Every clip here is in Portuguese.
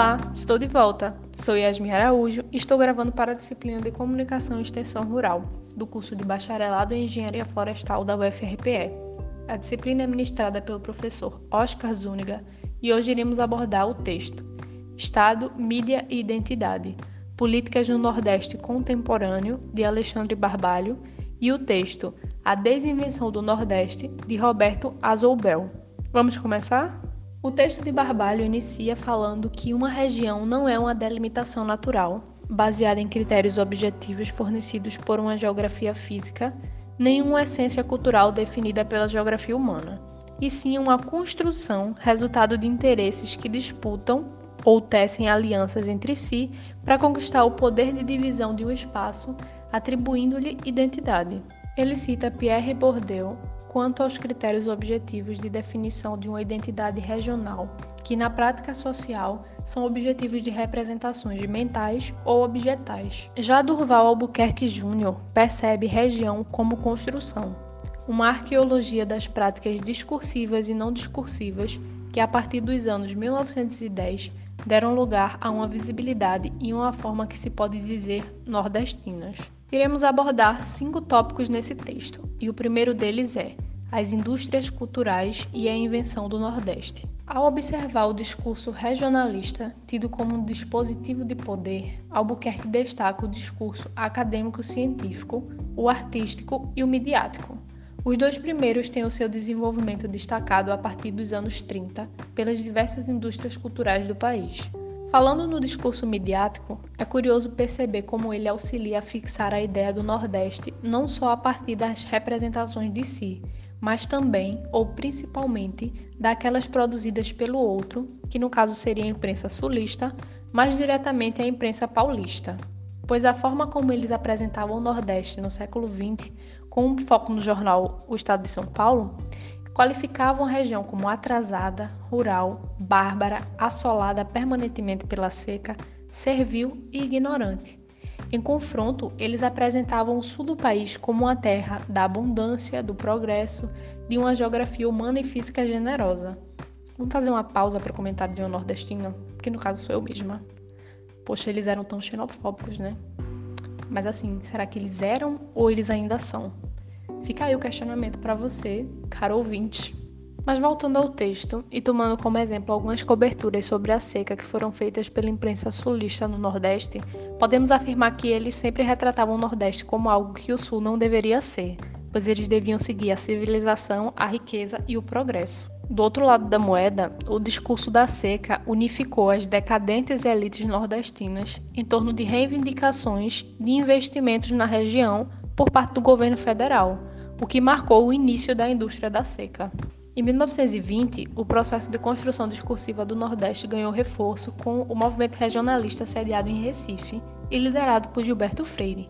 Olá, estou de volta. Sou Yasmin Araújo e estou gravando para a disciplina de Comunicação e Extensão Rural, do curso de Bacharelado em Engenharia Florestal da UFRPE. A disciplina é ministrada pelo professor Oscar Zúñiga e hoje iremos abordar o texto Estado, Mídia e Identidade, Políticas no Nordeste Contemporâneo, de Alexandre Barbalho, e o texto A Desinvenção do Nordeste, de Roberto Azoubel. Vamos começar? O texto de Barbalho inicia falando que uma região não é uma delimitação natural, baseada em critérios objetivos fornecidos por uma geografia física, nem uma essência cultural definida pela geografia humana, e sim uma construção resultado de interesses que disputam ou tecem alianças entre si para conquistar o poder de divisão de um espaço, atribuindo-lhe identidade. Ele cita Pierre Bourdieu quanto aos critérios objetivos de definição de uma identidade regional, que na prática social são objetivos de representações mentais ou objetais. Já Durval Albuquerque Jr. percebe região como construção, uma arqueologia das práticas discursivas e não discursivas que, a partir dos anos 1910, deram lugar a uma visibilidade e uma forma que se pode dizer nordestinas. Iremos abordar cinco tópicos nesse texto, e o primeiro deles é as indústrias culturais e a invenção do Nordeste. Ao observar o discurso regionalista, tido como um dispositivo de poder, Albuquerque destaca o discurso acadêmico-científico, o artístico e o midiático. Os dois primeiros têm o seu desenvolvimento destacado a partir dos anos 30 pelas diversas indústrias culturais do país. Falando no discurso midiático, é curioso perceber como ele auxilia a fixar a ideia do Nordeste não só a partir das representações de si, mas também, ou principalmente, daquelas produzidas pelo outro, que no caso seria a imprensa sulista, mais diretamente a imprensa paulista. Pois a forma como eles apresentavam o Nordeste no século XX, com um foco no jornal O Estado de São Paulo, qualificavam a região como atrasada, rural, bárbara, assolada permanentemente pela seca, servil e ignorante. Em confronto, eles apresentavam o sul do país como uma terra da abundância, do progresso, de uma geografia humana e física generosa. Vamos fazer uma pausa para o comentário de uma nordestina, que no caso sou eu mesma. Poxa, eles eram tão xenofóbicos, né? Mas assim, será que eles eram ou eles ainda são? Fica aí o questionamento para você, caro ouvinte. Mas voltando ao texto e tomando como exemplo algumas coberturas sobre a seca que foram feitas pela imprensa sulista no Nordeste, podemos afirmar que eles sempre retratavam o Nordeste como algo que o Sul não deveria ser, pois eles deviam seguir a civilização, a riqueza e o progresso. Do outro lado da moeda, o discurso da seca unificou as decadentes elites nordestinas em torno de reivindicações de investimentos na região por parte do governo federal, o que marcou o início da indústria da seca. Em 1920, o processo de construção discursiva do Nordeste ganhou reforço com o movimento regionalista sediado em Recife e liderado por Gilberto Freire,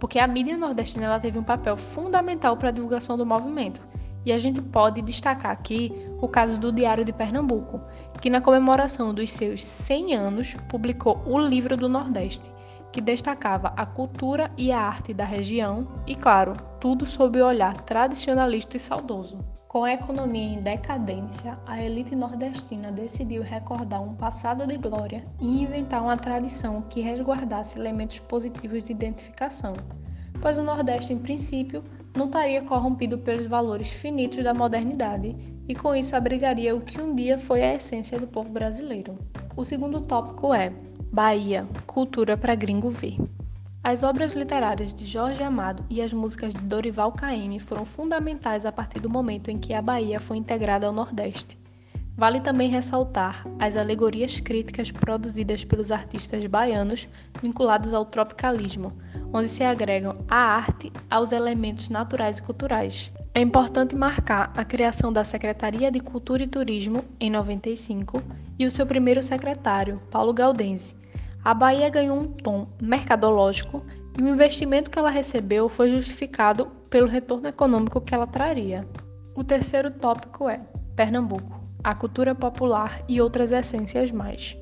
porque a mídia nordestina teve um papel fundamental para a divulgação do movimento. E a gente pode destacar aqui o caso do Diário de Pernambuco, que na comemoração dos seus 100 anos publicou o Livro do Nordeste, que destacava a cultura e a arte da região e, claro, tudo sob o olhar tradicionalista e saudoso. Com a economia em decadência, a elite nordestina decidiu recordar um passado de glória e inventar uma tradição que resguardasse elementos positivos de identificação, pois o Nordeste, em princípio, não estaria corrompido pelos valores finitos da modernidade e com isso abrigaria o que um dia foi a essência do povo brasileiro. O segundo tópico é Bahia, cultura para gringo ver. As obras literárias de Jorge Amado e as músicas de Dorival Caymmi foram fundamentais a partir do momento em que a Bahia foi integrada ao Nordeste. Vale também ressaltar as alegorias críticas produzidas pelos artistas baianos vinculados ao tropicalismo, onde se agregam a arte aos elementos naturais e culturais. É importante marcar a criação da Secretaria de Cultura e Turismo em 95 e o seu primeiro secretário, Paulo Galdense, a Bahia ganhou um tom mercadológico e o investimento que ela recebeu foi justificado pelo retorno econômico que ela traria. O terceiro tópico é Pernambuco, a cultura popular e outras essências mais.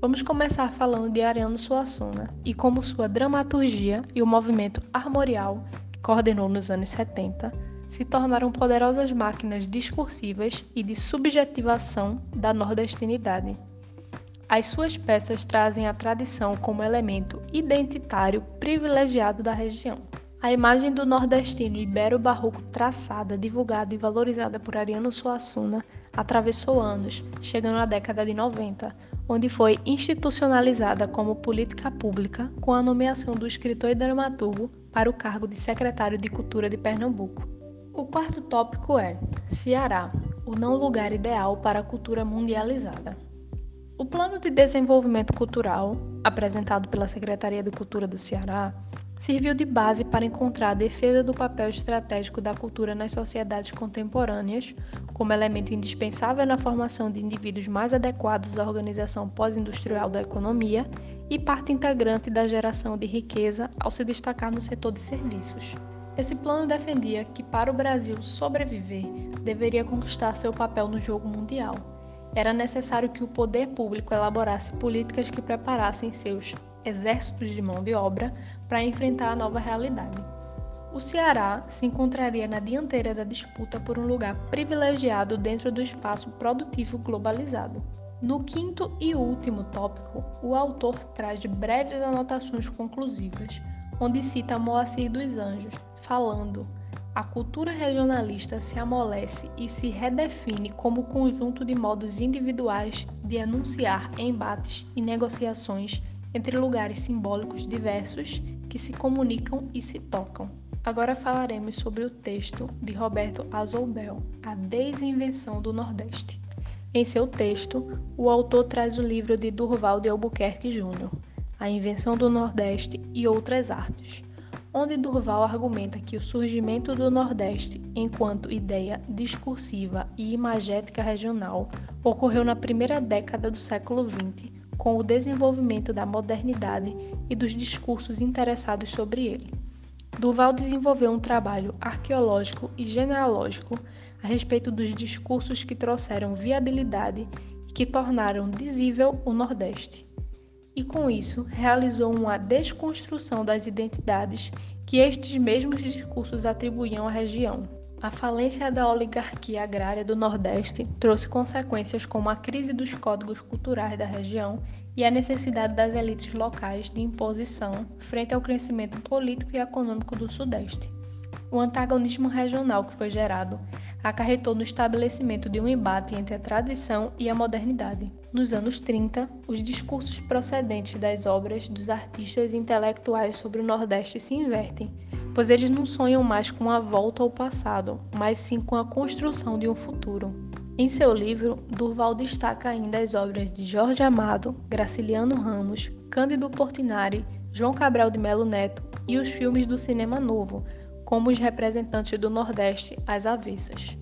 Vamos começar falando de Ariano Suassuna e como sua dramaturgia e o movimento armorial que coordenou nos anos 70 se tornaram poderosas máquinas discursivas e de subjetivação da nordestinidade. As suas peças trazem a tradição como elemento identitário privilegiado da região. A imagem do nordestino ibero-barroco traçada, divulgada e valorizada por Ariano Suassuna atravessou anos, chegando à década de 90, onde foi institucionalizada como política pública com a nomeação do escritor e dramaturgo para o cargo de secretário de Cultura de Pernambuco. O quarto tópico é Ceará, o não lugar ideal para a cultura mundializada. O Plano de Desenvolvimento Cultural, apresentado pela Secretaria de Cultura do Ceará, serviu de base para encontrar a defesa do papel estratégico da cultura nas sociedades contemporâneas, como elemento indispensável na formação de indivíduos mais adequados à organização pós-industrial da economia e parte integrante da geração de riqueza ao se destacar no setor de serviços. Esse plano defendia que, para o Brasil sobreviver, deveria conquistar seu papel no jogo mundial. Era necessário que o poder público elaborasse políticas que preparassem seus exércitos de mão de obra para enfrentar a nova realidade. O Ceará se encontraria na dianteira da disputa por um lugar privilegiado dentro do espaço produtivo globalizado. No quinto e último tópico, o autor traz breves anotações conclusivas, onde cita Moacir dos Anjos, falando: a cultura regionalista se amolece e se redefine como conjunto de modos individuais de anunciar embates e negociações entre lugares simbólicos diversos que se comunicam e se tocam. Agora falaremos sobre o texto de Roberto Azoubel, A Desinvenção do Nordeste. Em seu texto, o autor traz o livro de Durval de Albuquerque Jr., A Invenção do Nordeste e Outras Artes, onde Durval argumenta que o surgimento do Nordeste, enquanto ideia discursiva e imagética regional, ocorreu na primeira década do século XX, com o desenvolvimento da modernidade e dos discursos interessados sobre ele. Duval desenvolveu um trabalho arqueológico e genealógico a respeito dos discursos que trouxeram viabilidade e que tornaram dizível o Nordeste. E com isso, realizou uma desconstrução das identidades que estes mesmos discursos atribuíam à região. A falência da oligarquia agrária do Nordeste trouxe consequências como a crise dos códigos culturais da região e a necessidade das elites locais de imposição frente ao crescimento político e econômico do Sudeste. O antagonismo regional que foi gerado acarretou no estabelecimento de um embate entre a tradição e a modernidade. Nos anos 30, os discursos procedentes das obras dos artistas intelectuais sobre o Nordeste se invertem pois eles não sonham mais com a volta ao passado, mas sim com a construção de um futuro. Em seu livro, Durval destaca ainda as obras de Jorge Amado, Graciliano Ramos, Cândido Portinari, João Cabral de Melo Neto e os filmes do cinema novo, como os representantes do Nordeste às avessas.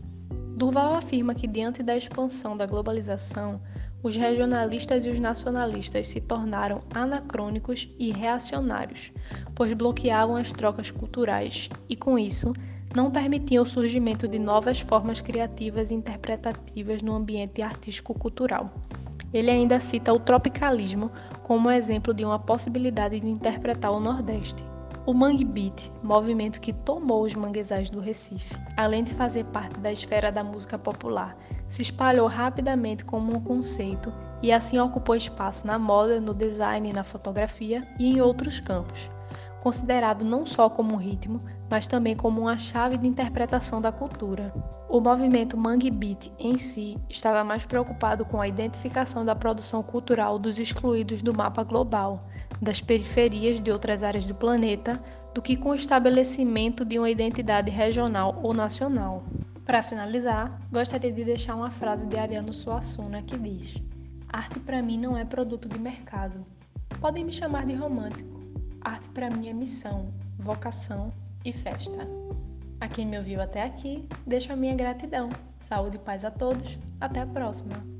Durval afirma que, diante da expansão da globalização, os regionalistas e os nacionalistas se tornaram anacrônicos e reacionários, pois bloqueavam as trocas culturais e, com isso, não permitiam o surgimento de novas formas criativas e interpretativas no ambiente artístico-cultural. Ele ainda cita o tropicalismo como exemplo de uma possibilidade de interpretar o Nordeste. O Mangue Beat, movimento que tomou os manguezais do Recife, além de fazer parte da esfera da música popular, se espalhou rapidamente como um conceito e assim ocupou espaço na moda, no design na fotografia e em outros campos, considerado não só como um ritmo, mas também como uma chave de interpretação da cultura. O movimento Mangue Beat em si estava mais preocupado com a identificação da produção cultural dos excluídos do mapa global, das periferias de outras áreas do planeta do que com o estabelecimento de uma identidade regional ou nacional. Para finalizar, gostaria de deixar uma frase de Ariano Suassuna que diz: Arte para mim não é produto de mercado. Podem me chamar de romântico. Arte para mim é missão, vocação e festa. A quem me ouviu até aqui, deixo a minha gratidão. Saúde e paz a todos. Até a próxima!